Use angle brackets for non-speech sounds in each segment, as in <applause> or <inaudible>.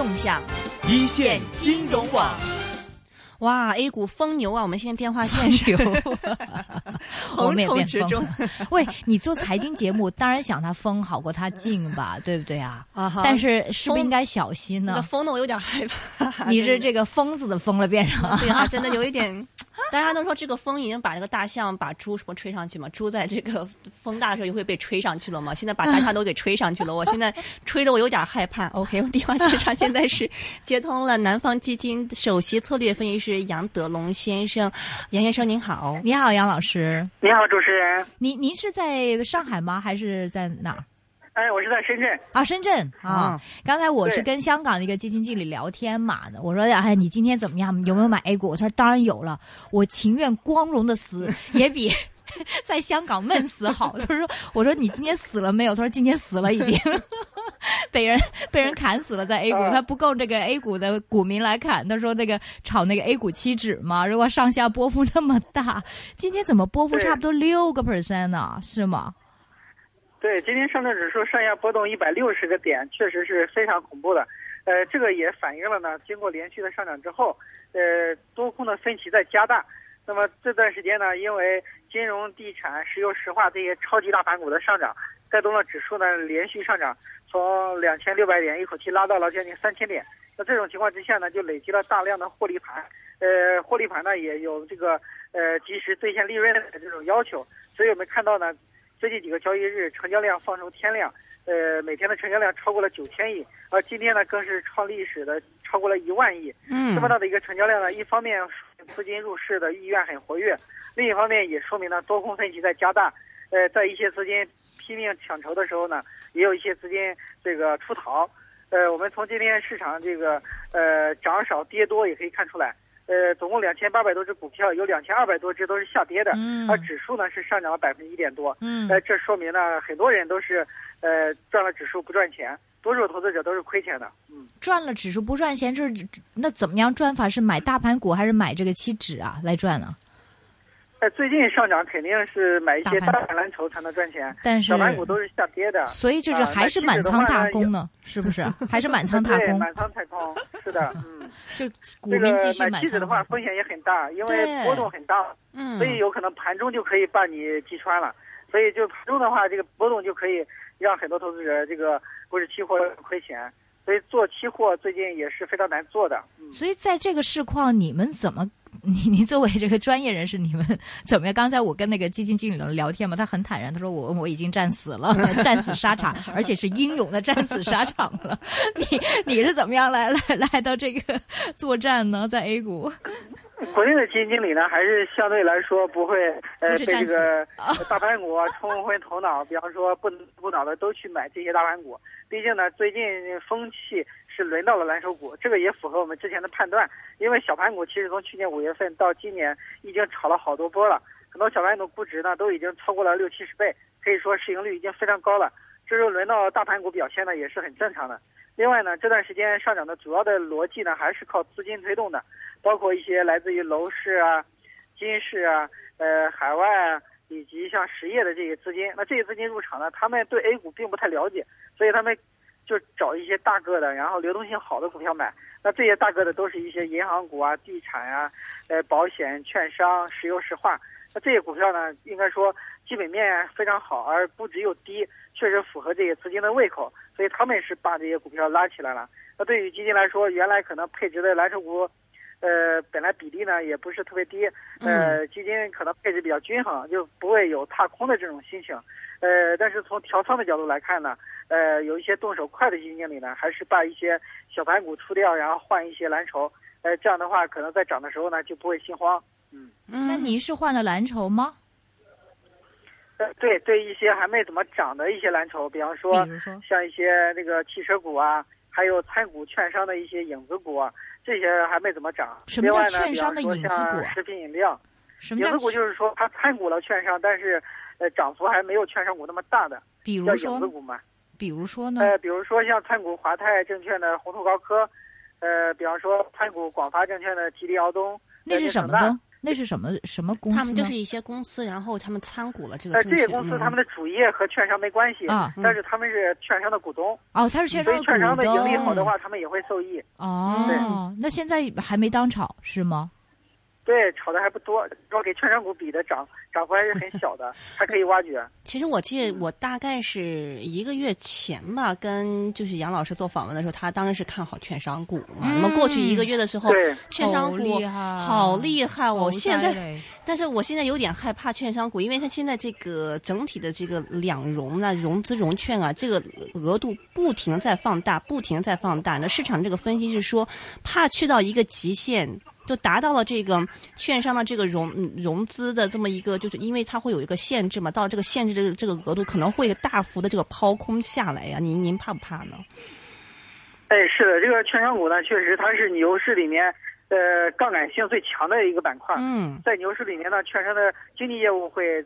动向。一线金融网。哇，A 股疯牛啊！我们现在电话线上我们也变疯了。喂，你做财经节目，当然想它疯好过它静吧，<laughs> 对不对啊？啊但是是不是应该小心呢那？疯的我有点害怕。你是这个疯子的疯了，变成 <laughs> 对啊，真的有一点。大家都说这个风已经把那个大象、把猪什么吹上去嘛，猪在这个风大的时候就会被吹上去了嘛。现在把大象都给吹上去了，我现在吹的我有点害怕。OK，我电话线上 <laughs> 现在是接通了南方基金首席策略分析师杨德龙先生，杨先生您好。你好，杨老师，你好，主持人。您您是在上海吗？还是在哪儿？哎，我是在深圳。啊，深圳啊嗯！刚才我是跟香港的一个基金经理聊天嘛，我说：“哎，你今天怎么样？有没有买 A 股？”他说：“当然有了，我情愿光荣的死，<laughs> 也比 <laughs> 在香港闷死好。”他说：“我说你今天死了没有？”他说：“今天死了，已经 <laughs> 被人被人砍死了，在 A 股，啊他不够这个 A 股的股民来砍。他说这个炒那个 A 股期指嘛，如果上下波幅那么大，今天怎么波幅差不多六个 percent 呢？是吗？对，今天上证指数上下波动一百六十个点，确实是非常恐怖的。呃，这个也反映了呢，经过连续的上涨之后，呃，多空的分歧在加大。那么这段时间呢，因为金融、地产、石油石化这些超级大盘股的上涨，带动了指数呢连续上涨，从两千六百点一口气拉到了将近三千点。那这种情况之下呢，就累积了大量的获利盘，呃，获利盘呢也有这个呃及时兑现利润的这种要求，所以我们看到呢，最近几个交易日成交量放出天量，呃，每天的成交量超过了九千亿，而今天呢更是创历史的超过了一万亿。嗯这么大的一个成交量呢，一方面资金入市的意愿很活跃，另一方面也说明呢多空分歧在加大。呃，在一些资金拼命抢筹的时候呢，也有一些资金这个出逃。呃，我们从今天市场这个呃涨少跌多也可以看出来，呃，总共两千八百多只股票，有两千二百多只都是下跌的，嗯而指数呢是上涨了百分之一点多。嗯呃，这说明呢，很多人都是呃赚了指数不赚钱，多数投资者都是亏钱的。嗯。赚了指数不赚钱，就是那怎么样赚法？是买大盘股还是买这个期指啊来赚呢？呃，最近上涨肯定是买一些大盘蓝筹才能赚钱，但是小盘股都是下跌的。所以就是啊还是满仓踏空呢，是不是？<laughs> 还是满仓踏对，空，满仓踏空，是的，<laughs> 嗯，就股这民继续个买期指。的话风险也很大，因为波动很大，嗯所以有可能盘中就可以把你击穿了。所以就盘中的话，这个波动就可以让很多投资者这个股指期货亏钱。所以做期货最近也是非常难做的。嗯，所以在这个市况，你们怎么？你你作为这个专业人士，你们 <laughs> 怎么样？刚才我跟那个基金经理聊天嘛，他很坦然，他说我我已经战死了，战死沙场，而且是英勇的战死沙场了。你你是怎么样来来来到这个作战呢？在 A 股？国内的基金经理呢，还是相对来说不会呃被这个大盘股啊冲昏头脑，比方说不不脑的都去买这些大盘股。毕竟呢，最近风气轮到了蓝筹股，这个也符合我们之前的判断。因为小盘股其实从去年五月份到今年已经炒了好多波了，很多小盘股估值呢都已经超过了六七十倍，可以说市盈率已经非常高了。这时候轮到大盘股表现呢，也是很正常的。另外呢，这段时间上涨的主要的逻辑呢，还是靠资金推动的，包括一些来自于楼市啊、金市啊、呃海外啊，以及像实业的这些资金。那这些资金入场呢，他们对 A 股并不太了解，所以他们就找一些大个的，然后流动性好的股票买。那这些大个的都是一些银行股啊、地产啊、呃保险、券商、石油石化。那这些股票呢，应该说基本面非常好，而估值又低，确实符合这些资金的胃口，所以他们是把这些股票拉起来了。那对于基金来说，原来可能配置的蓝筹股，呃，本来比例呢也不是特别低，呃，基金可能配置比较均衡，就不会有踏空的这种心情。呃，但是从调仓的角度来看呢，呃，有一些动手快的基金经理呢，还是把一些小盘股出掉，然后换一些蓝筹。呃，这样的话，可能在涨的时候呢，就不会心慌。嗯，那您是换了蓝筹吗？呃，对对，一些还没怎么涨的一些蓝筹，比方说像一些那个汽车股啊，还有参股券商的一些影子股啊，这些还没怎么涨。什么叫另外呢券商的比方说影子股食品饮料，什么叫影子股就是说它参股了券商，但是呃涨幅还没有券商股那么大的，叫比如说？影子股嘛。比如说呢？呃，比如说像参股华泰证券的宏图高科，呃，比方说参股广发证券的吉利敖东，那是什么的的？那是什么什么公司？他们就是一些公司，然后他们参股了这个呃，证券。这些公司他们的主业和券商没关系啊但是他们是券商的股东，哦，他是券商所以券商的盈利好的话，他们也会受益。哦，那现在还没当炒是吗？对，炒的还不多，说给券商股比的涨涨幅还是很小的，<laughs> 还可以挖掘。其实我记得我大概是一个月前吧，跟就是杨老师做访问的时候，他当然是看好券商股嘛。那么过去一个月的时候，券商股好厉害，我现在但是我现在有点害怕券商股，因为它现在这个整体的这个两融啊、融资融券啊，这个额度不停在放大，不停在放大。那市场这个分析是说，怕去到一个极限。就达到了这个券商的这个融嗯融资的这么一个，就是因为它会有一个限制嘛，到这个限制这个这个额度可能会大幅的这个抛空下来呀、您您怕不怕呢？哎，是的，这个券商股呢，确实它是牛市里面呃杠杆性最强的一个板块。嗯在牛市里面呢，券商的经纪业务会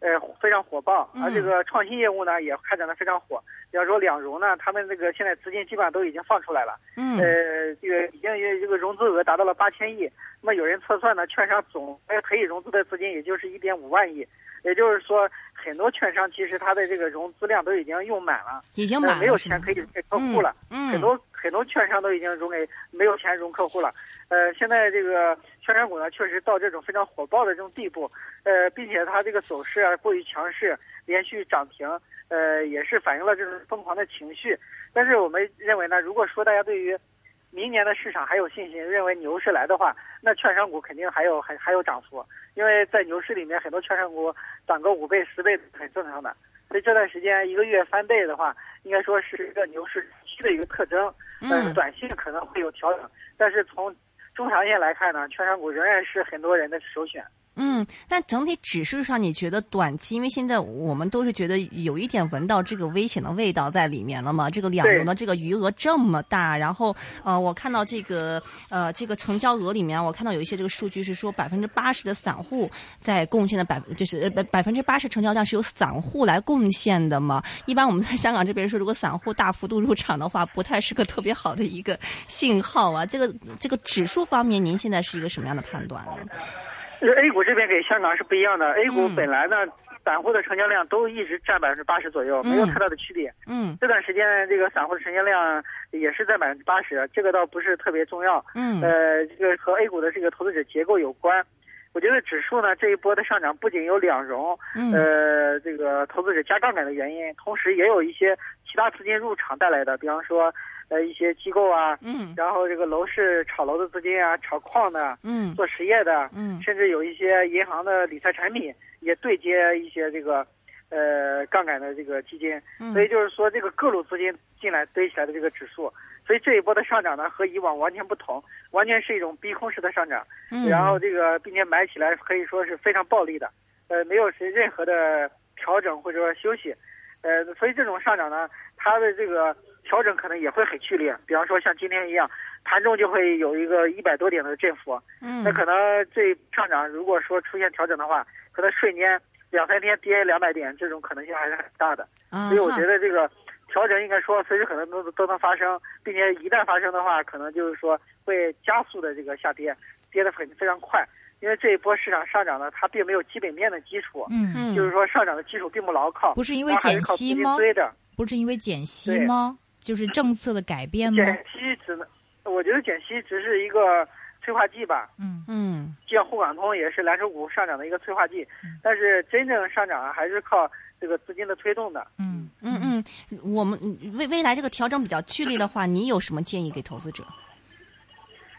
呃非常火爆，而这个创新业务呢也开展的非常火。比方说两融呢，他们这个现在资金基本上都已经放出来了，嗯呃，这个已经这个融资额达到了八千亿。那么有人测算呢，券商总还可以融资的资金也就是一点五万亿，也就是说，很多券商其实它的这个融资量都已经用满了，已经满了呃、没有钱可以给客户了。嗯很多很多券商都已经融给没有钱融客户了。呃，现在这个券商股呢，确实到这种非常火爆的这种地步，呃，并且它这个走势啊过于强势，连续涨停，呃，也是反映了这种疯狂的情绪。但是我们认为呢，如果说大家对于明年的市场还有信心，认为牛市来的话，那券商股肯定还有还还有涨幅，因为在牛市里面，很多券商股涨个五倍、十倍很正常的。所以这段时间一个月翻倍的话，应该说是一个牛市期的一个特征。呃，嗯短线可能会有调整，但是从中长线来看呢，券商股仍然是很多人的首选。嗯，但整体指数上，你觉得短期，因为现在我们都是觉得有一点闻到这个危险的味道在里面了嘛？这个两融的这个余额这么大，然后呃，我看到这个呃这个成交额里面，我看到有一些这个数据是说百分之八十的散户在贡献的百就是呃百百分之八十成交量是由散户来贡献的嘛？一般我们在香港这边说，如果散户大幅度入场的话，不太是个特别好的一个信号啊。这个这个指数方面，您现在是一个什么样的判断呢？就是 A 股这边给香港是不一样的，A 股嗯本来呢，散户的成交量都一直占百分之八十左右，没有太大的区别。嗯这段时间这个散户的成交量也是在百分之八十，这个倒不是特别重要。嗯呃，这个和 A 股的这个投资者结构有关。我觉得指数呢这一波的上涨不仅有两融，嗯呃，这个投资者加杠杆的原因，同时也有一些其他资金入场带来的，比方说，呃，一些机构啊，嗯。然后这个楼市炒楼的资金啊，炒矿的，嗯。做实业的，嗯。甚至有一些银行的理财产品也对接一些这个，呃，杠杆的这个基金，嗯。所以就是说这个各路资金进来堆起来的这个指数，所以这一波的上涨呢和以往完全不同，完全是一种逼空式的上涨，嗯。然后这个并且买起来可以说是非常暴利的，呃，没有谁任何的调整或者说休息，呃，所以这种上涨呢，它的这个调整可能也会很剧烈，比方说像今天一样，盘中就会有一个一百多点的振幅，嗯那可能这上涨如果说出现调整的话，可能瞬间两三天跌两百点，这种可能性还是很大的。啊所以我觉得这个调整应该说随时可能都都能发生，并且一旦发生的话，可能就是说会加速的这个下跌，跌得很非常快。因为这一波市场上涨呢，它并没有基本面的基础，嗯，嗯就是说上涨的基础并不牢靠，不是因为减息吗？不是因为减息吗？就是政策的改变吗？减息只能，我觉得减息只是一个催化剂吧。嗯嗯就像沪港通也是蓝筹股上涨的一个催化剂嗯，但是真正上涨啊还是靠这个资金的推动的。嗯嗯嗯，我们未未来这个调整比较剧烈的话，你有什么建议给投资者？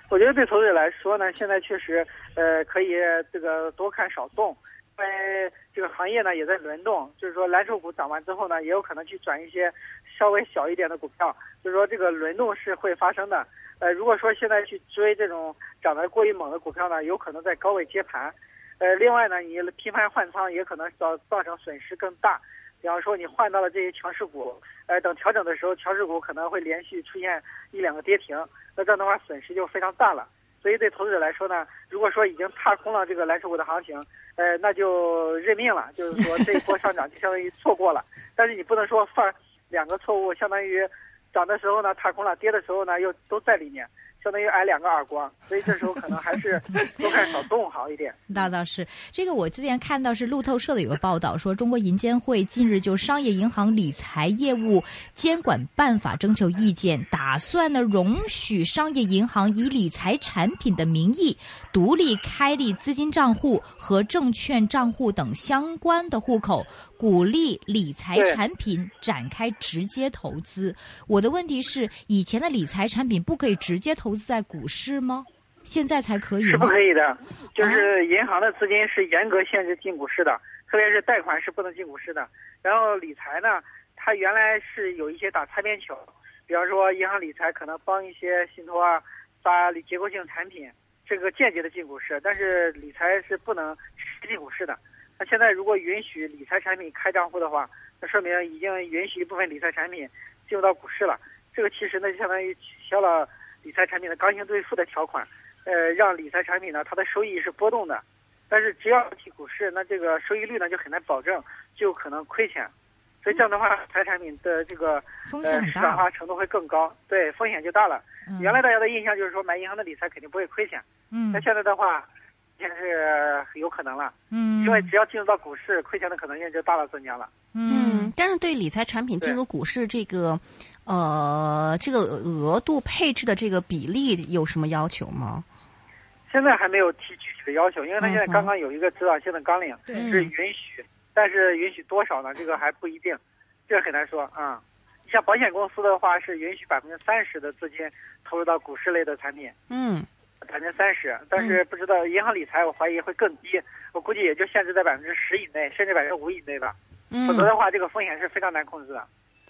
我觉得对投资者来说呢，现在确实呃可以这个多看少动，因为这个行业呢也在轮动，就是说蓝筹股涨完之后呢，也有可能去转一些稍微小一点的股票，就是说这个轮动是会发生的。呃，如果说现在去追这种涨得过于猛的股票呢，有可能在高位接盘。呃，另外呢，你频繁换仓也可能造造成损失更大。比方说你换到了这些强势股，呃，等调整的时候，强势股可能会连续出现一两个跌停，那这样的话损失就非常大了。所以对投资者来说呢，如果说已经踏空了这个蓝筹股的行情，呃，那就认命了，就是说这一波上涨就相当于错过了。但是你不能说犯两个错误，相当于涨的时候呢踏空了，跌的时候呢又都在里面，相当于挨两个耳光，所以这时候可能还是 <laughs> 多看少动好一点。那倒是，这个我之前看到是路透社的有个报道说，中国银监会近日就商业银行理财业务监管办法征求意见，打算呢容许商业银行以理财产品的名义独立开立资金账户和证券账户等相关的户口，鼓励理财产品展开直接投资。我的问题是，以前的理财产品不可以直接投资在股市吗？现在才可以是？不可以的，就是银行的资金是严格限制进股市的，特别是贷款是不能进股市的。然后理财呢，它原来是有一些打擦边球，比方说银行理财可能帮一些信托啊发结构性产品，这个间接的进股市，但是理财是不能进股市的。那现在如果允许理财产品开账户的话，那说明已经允许一部分理财产品进入到股市了。这个其实呢，就相当于取消了理财产品的刚性兑付的条款。呃，让理财产品呢，它的收益是波动的，但是只要提股市，那这个收益率呢就很难保证，就可能亏钱。所以这样的话，理财产品的这个呃市风险很大场化程度会更高，对风险就大了。嗯原来大家的印象就是说买银行的理财肯定不会亏钱，嗯那现在的话，现在是有可能了，嗯，因为只要进入到股市，亏钱的可能性就大大增加了。嗯，但是对理财产品进入股市这个，呃，这个额度配置的这个比例有什么要求吗？现在还没有提具体的要求，因为它现在刚刚有一个指导性的纲领，对是允许，但是允许多少呢？这个还不一定，这个很难说啊。你像保险公司的话，是允许百分之三十的资金投入到股市类的产品，嗯百分之三十，但是不知道银行理财，我怀疑会更低，我估计也就限制在百分之十以内，甚至百分之五以内吧。否则嗯的话，这个风险是非常难控制的。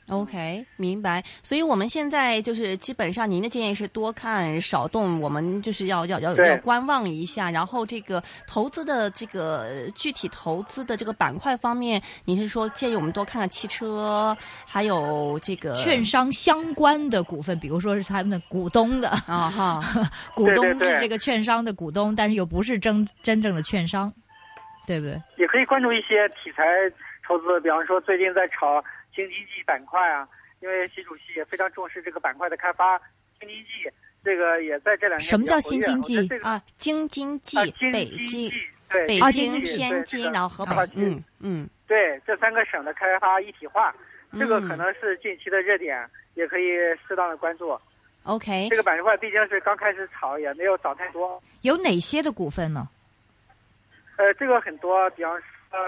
，OK，明白。所以我们现在就是基本上，您的建议是多看少动，我们就是要要要要观望一下。然后这个投资的这个呃具体投资的这个板块方面，你是说建议我们多看看汽车，还有这个券商相关的股份，比如说是他们的股东的啊哈，<laughs> 股东是这个券商的股东，但是又不是真真正的券商，对不对？也可以关注一些题材投资，比方说最近在炒新经济板块啊，因为习主席也非常重视这个板块的开发。新经济这个也在这两年什么叫比较活跃新经济我觉得这个啊，京津冀啊，北京京、对北京、天津，然后河北，嗯嗯，对这三个省的开发一体化，这个嗯可能是近期的热点，也可以适当的关注。OK，这个板块毕竟是刚开始炒，也没有涨太多。有哪些的股份呢？呃，这个很多，比方说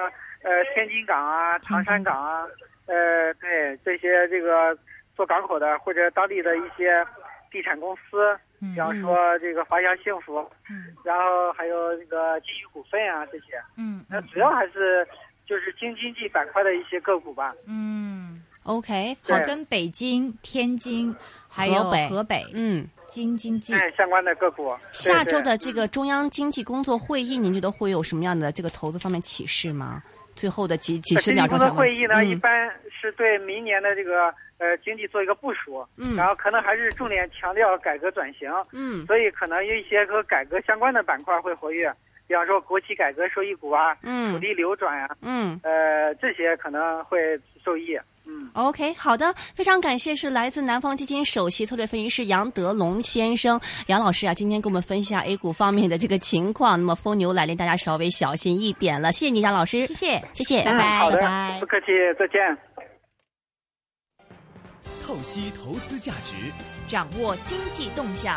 呃天津港啊、唐山港啊，呃对这些这个做港口的或者当地的一些地产公司，嗯。比方说这个华夏幸福，嗯。然后还有那个金隅股份啊这些，嗯那主要还是就是京津冀板块的一些个股吧。嗯，OK，对。好，跟北京、天津还有河北。河北、嗯，京津冀，相关的个股。下周的这个中央经济工作会议，您觉得会有什么样的这个投资方面启示吗？最后的几几对经济工作十秒钟想问会议呢，一嗯般是对明年的这个呃经济做一个部署，嗯。然后可能还是重点强调改革转型，嗯。所以可能有一些和改革相关的板块会活跃，比方说国企改革受益股啊、嗯土嗯地流转啊，嗯呃这些可能会受益。嗯，，OK，好的，非常感谢，是来自南方基金首席策略分析师杨德龙先生，杨老师啊，今天给我们分析下 A 股方面的这个情况。那么疯牛来临，大家稍微小心一点了。谢谢你，杨老师，谢谢。谢谢，拜拜嗯好的拜拜，不客气，再见。透析投资价值。掌握经济动向。